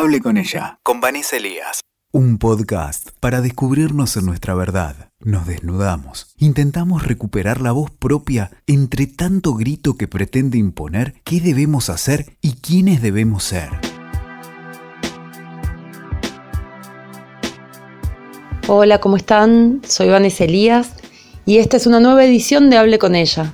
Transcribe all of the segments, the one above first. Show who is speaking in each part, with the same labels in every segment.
Speaker 1: Hable con ella, con Vanessa Elías. Un podcast para descubrirnos en nuestra verdad. Nos desnudamos. Intentamos recuperar la voz propia entre tanto grito que pretende imponer qué debemos hacer y quiénes debemos ser.
Speaker 2: Hola, ¿cómo están? Soy Vanessa Elías y esta es una nueva edición de Hable con ella.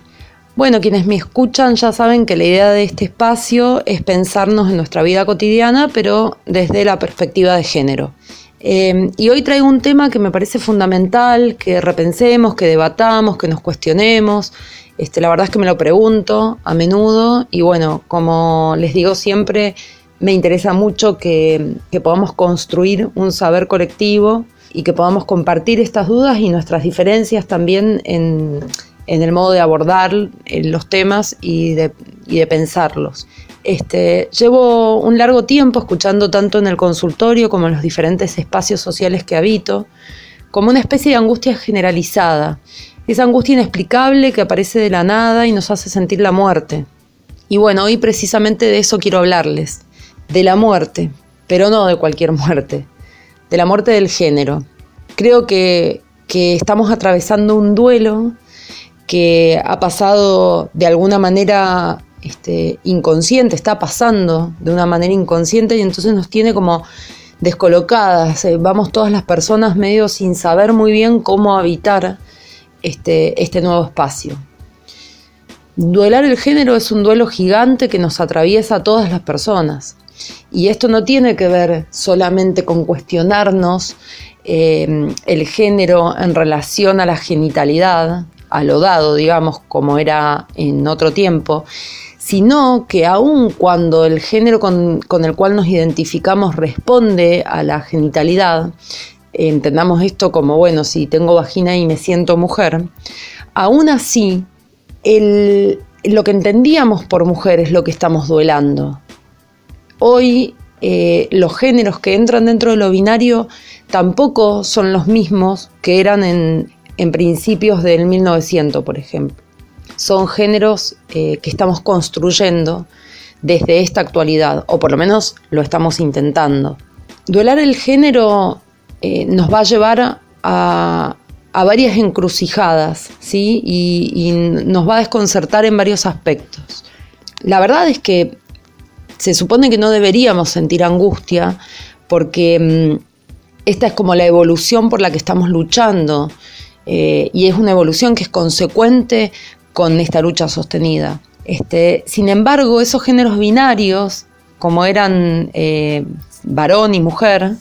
Speaker 2: Bueno, quienes me escuchan ya saben que la idea de este espacio es pensarnos en nuestra vida cotidiana, pero desde la perspectiva de género. Em, y hoy traigo un tema que me parece fundamental, que repensemos, que debatamos, que nos cuestionemos. Este, la verdad es que me lo pregunto a menudo y bueno, como les digo siempre, me interesa mucho que, podamos construir un saber colectivo y que podamos compartir estas dudas y nuestras diferencias también en, el modo de abordar eh, los temas y de, pensarlos. Este, llevo un largo tiempo escuchando tanto en el consultorio como en los diferentes espacios sociales que habito, como una especie de angustia generalizada, esa angustia inexplicable que aparece de la nada y nos hace sentir la muerte. Y bueno, hoy precisamente de eso quiero hablarles, de la muerte, pero no de cualquier muerte, de la muerte del género. Creo que estamos atravesando un duelo que ha pasado de alguna manera este, inconsciente, está pasando de una manera inconsciente y entonces nos tiene como descolocadas. Eh, vamos todas las personas medio sin saber muy bien cómo habitar este, este nuevo espacio. Duelar el género es un duelo gigante que nos atraviesa a todas las personas. Y esto no tiene que ver solamente con cuestionarnos eh, el género en relación a la genitalidad, a lo dado, digamos, como era en otro tiempo, sino que aun cuando el género con, el cual nos identificamos responde a la genitalidad, entendamos esto como, bueno, si tengo vagina y me siento mujer, aún así, lo que entendíamos por mujer es lo que estamos duelando. Hoy eh, los géneros que entran dentro de lo binario tampoco son los mismos que eran en, en principios del 1900, por ejemplo son géneros eh, que estamos construyendo desde esta actualidad, o por lo menos lo estamos intentando. Duelar el género eh, nos va a llevar a, varias encrucijadas, ¿sí? Y, nos va a desconcertar en varios aspectos. La verdad es que se supone que no deberíamos sentir angustia porque mm, esta es como la evolución por la que estamos luchando. Eh, y es una evolución que es consecuente con esta lucha sostenida. Este, sin embargo, esos géneros binarios, como eran eh, varón y mujer,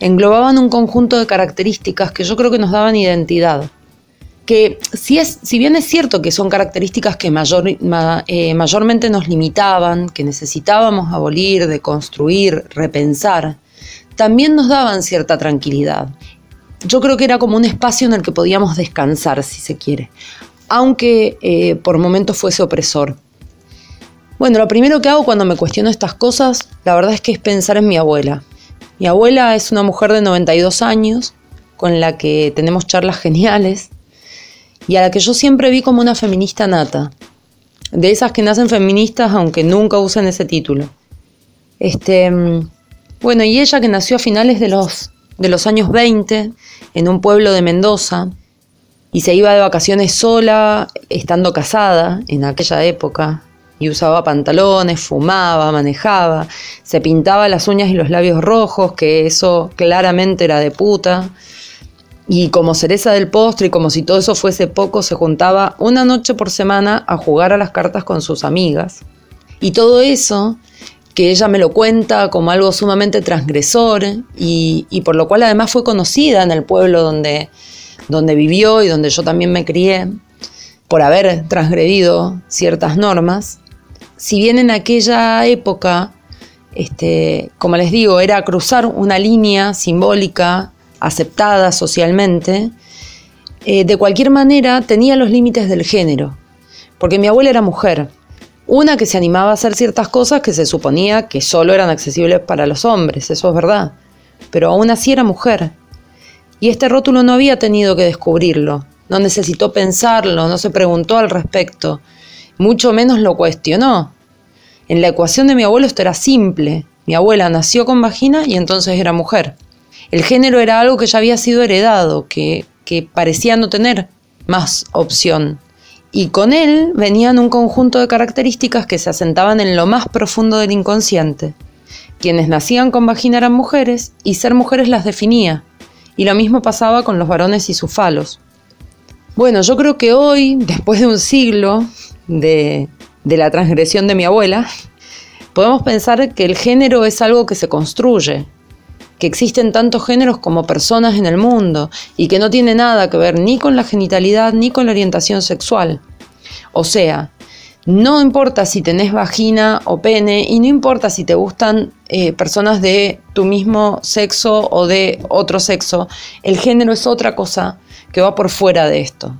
Speaker 2: englobaban un conjunto de características que yo creo que nos daban identidad. Que si, es, si bien es cierto que son características que mayor, eh, mayormente nos limitaban, que necesitábamos abolir, deconstruir, repensar, también nos daban cierta tranquilidad. Yo creo que era como un espacio en el que podíamos descansar, si se quiere aunque eh, por momentos fuese opresor. Bueno, lo primero que hago cuando me cuestiono estas cosas, la verdad es que es pensar en mi abuela. Mi abuela es una mujer de 92 años, con la que tenemos charlas geniales, y a la que yo siempre vi como una feminista nata, de esas que nacen feministas aunque nunca usen ese título. Este, mm, bueno, y ella que nació a finales de los, de los años 20 en un pueblo de Mendoza, y se iba de vacaciones sola, estando casada en aquella época, y usaba pantalones, fumaba, manejaba, se pintaba las uñas y los labios rojos, que eso claramente era de puta. Y como cereza del postre y como si todo eso fuese poco, se juntaba una noche por semana a jugar a las cartas con sus amigas. Y todo eso, que ella me lo cuenta como algo sumamente transgresor y, por lo cual además fue conocida en el pueblo donde, donde vivió y donde yo también me crié, por haber transgredido ciertas normas, si bien en aquella época, este, como les digo, era cruzar una línea simbólica aceptada socialmente, eh, de cualquier manera tenía los límites del género, porque mi abuela era mujer, una que se animaba a hacer ciertas cosas que se suponía que solo eran accesibles para los hombres, eso es verdad, pero aún así era mujer y este rótulo no había tenido que descubrirlo, no necesitó pensarlo, no se preguntó al respecto, mucho menos lo cuestionó. En la ecuación de mi abuelo esto era simple, Mi abuela nació con vagina y entonces era mujer. El género era algo que ya había sido heredado, que, que parecía no tener más opción. Y con él venían un conjunto de características que se asentaban en lo más profundo del inconsciente. Quienes nacían con vagina eran mujeres y ser mujeres las definía. Y lo mismo pasaba con los varones y sus falos. Bueno, yo creo que hoy, después de un siglo de, de la transgresión de mi abuela, podemos pensar que el género es algo que se construye, que existen tantos géneros como personas en el mundo y que no tiene nada que ver ni con la genitalidad ni con la orientación sexual. O sea, no importa si tenés vagina o pene y no importa si te gustan eh, personas de tu mismo sexo o de otro sexo, el género es otra cosa que va por fuera de esto.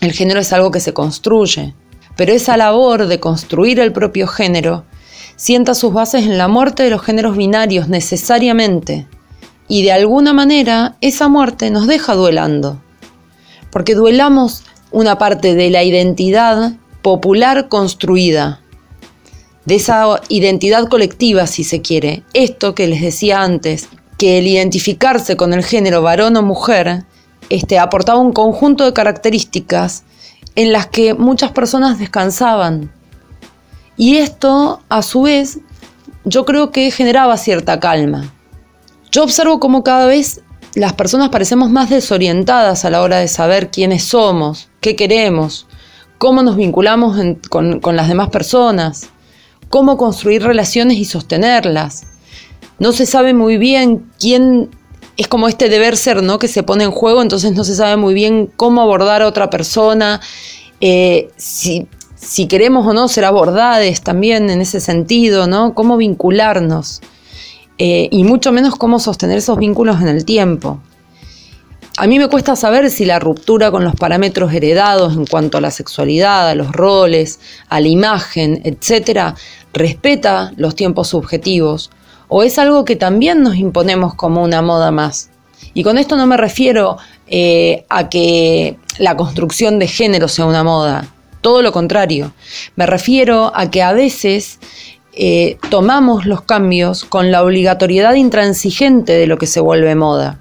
Speaker 2: El género es algo que se construye, pero esa labor de construir el propio género sienta sus bases en la muerte de los géneros binarios necesariamente, y de alguna manera esa muerte nos deja duelando, porque duelamos una parte de la identidad popular construida, de esa identidad colectiva si se quiere, esto que les decía antes, que el identificarse con el género varón o mujer este, aportaba un conjunto de características en las que muchas personas descansaban, y esto, a su vez, yo creo que generaba cierta calma. Yo observo cómo cada vez las personas parecemos más desorientadas a la hora de saber quiénes somos, qué queremos, cómo nos vinculamos con, con las demás personas, cómo construir relaciones y sostenerlas. No se sabe muy bien quién es como este deber ser, ¿no? Que se pone en juego, entonces no se sabe muy bien cómo abordar a otra persona, eh, si si queremos o no ser abordadas también en ese sentido, ¿no? Cómo vincularnos eh, y mucho menos cómo sostener esos vínculos en el tiempo. A mí me cuesta saber si la ruptura con los parámetros heredados en cuanto a la sexualidad, a los roles, a la imagen, etcétera, respeta los tiempos subjetivos o es algo que también nos imponemos como una moda más. Y con esto no me refiero eh, a que la construcción de género sea una moda, todo lo contrario. Me refiero a que a veces eh, tomamos los cambios con la obligatoriedad intransigente de lo que se vuelve moda.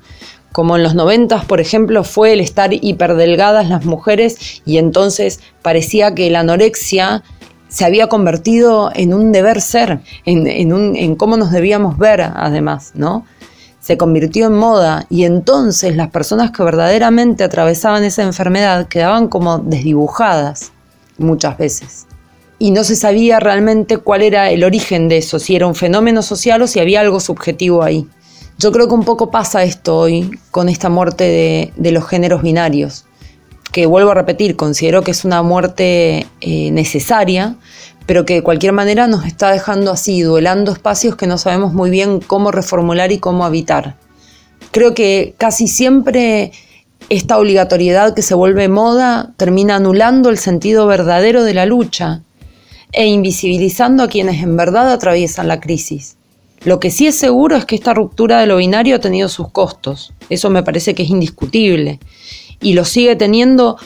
Speaker 2: Como en los noventas, por ejemplo, fue el estar hiperdelgadas las mujeres y entonces parecía que la anorexia se había convertido en un deber ser, en, en cómo nos debíamos ver además, ¿no? se convirtió en moda y entonces las personas que verdaderamente atravesaban esa enfermedad quedaban como desdibujadas muchas veces. Y no se sabía realmente cuál era el origen de eso, si era un fenómeno social o si había algo subjetivo ahí. Yo creo que un poco pasa esto hoy con esta muerte de, los géneros binarios, que vuelvo a repetir, considero que es una muerte eh, necesaria, pero que de cualquier manera nos está dejando así, duelando espacios que no sabemos muy bien cómo reformular y cómo habitar. Creo que casi siempre esta obligatoriedad que se vuelve moda termina anulando el sentido verdadero de la lucha e invisibilizando a quienes en verdad atraviesan la crisis. Lo que sí es seguro es que esta ruptura de lo binario ha tenido sus costos, eso me parece que es indiscutible, y lo sigue teniendo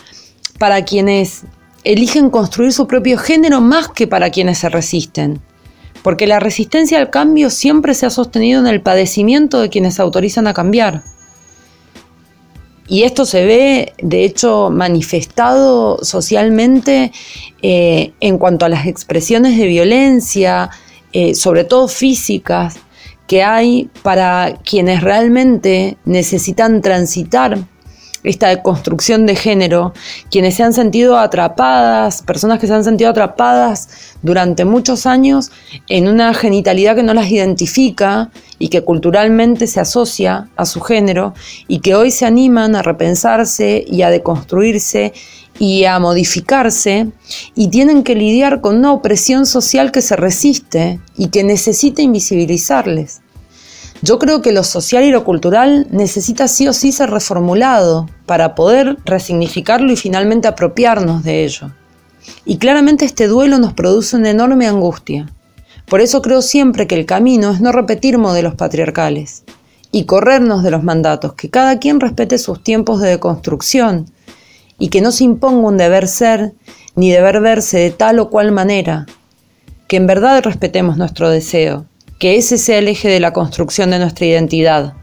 Speaker 2: para quienes eligen construir su propio género más que para quienes se resisten, porque la resistencia al cambio siempre se ha sostenido en el padecimiento de quienes se autorizan a cambiar. Y esto se ve, de hecho, manifestado socialmente eh, en cuanto a las expresiones de violencia, eh, sobre todo físicas, que hay para quienes realmente necesitan transitar esta construcción de género, quienes se han sentido atrapadas, personas que se han sentido atrapadas durante muchos años en una genitalidad que no las identifica y que culturalmente se asocia a su género y que hoy se animan a repensarse y a deconstruirse y a modificarse y tienen que lidiar con una opresión social que se resiste y que necesita invisibilizarles. Yo creo que lo social y lo cultural necesita sí o sí ser reformulado para poder resignificarlo y finalmente apropiarnos de ello. Y claramente este duelo nos produce una enorme angustia. Por eso creo siempre que el camino es no repetir modelos patriarcales y corrernos de los mandatos, que cada quien respete sus tiempos de deconstrucción y que no se imponga un deber ser ni deber verse de tal o cual manera, que en verdad respetemos nuestro deseo que ese sea el eje de la construcción de nuestra identidad.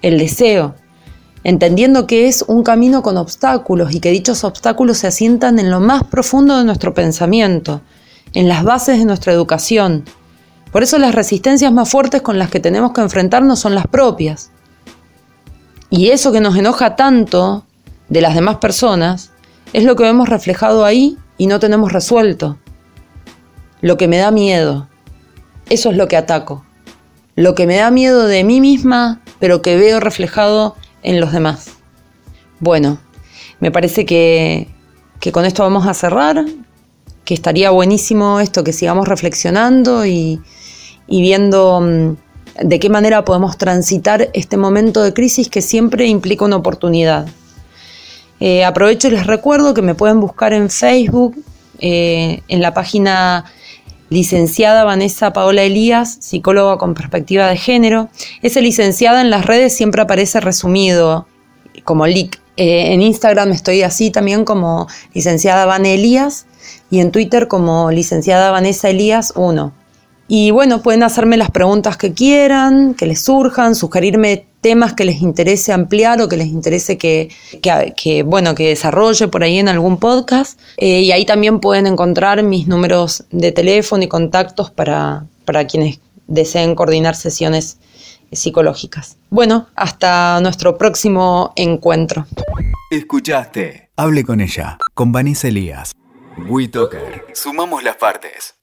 Speaker 2: El deseo, entendiendo que es un camino con obstáculos y que dichos obstáculos se asientan en lo más profundo de nuestro pensamiento, en las bases de nuestra educación. Por eso las resistencias más fuertes con las que tenemos que enfrentarnos son las propias. Y eso que nos enoja tanto de las demás personas es lo que vemos reflejado ahí y no tenemos resuelto. Lo que me da miedo, eso es lo que ataco. Lo que me da miedo de mí misma, pero que veo reflejado en los demás. Bueno, me parece que, con esto vamos a cerrar, que estaría buenísimo esto, que sigamos reflexionando y, viendo mm, de qué manera podemos transitar este momento de crisis que siempre implica una oportunidad. Eh, aprovecho y les recuerdo que me pueden buscar en Facebook, eh, en la página licenciada Vanessa Paola Elías, psicóloga con perspectiva de género. Ese licenciada en las redes siempre aparece resumido como LIC. Eh, en Instagram estoy así también como licenciada Van Elías y en Twitter como licenciada Vanessa Elías 1. Y bueno, pueden hacerme las preguntas que quieran, que les surjan, sugerirme temas que les interese ampliar o que les interese que, bueno, que desarrolle por ahí en algún podcast. Eh, y ahí también pueden encontrar mis números de teléfono y contactos para, para quienes deseen coordinar sesiones psicológicas. Bueno, hasta nuestro próximo encuentro.
Speaker 1: Escuchaste. Hable con ella, con Vanessa Elías. WeToker. Sumamos las partes.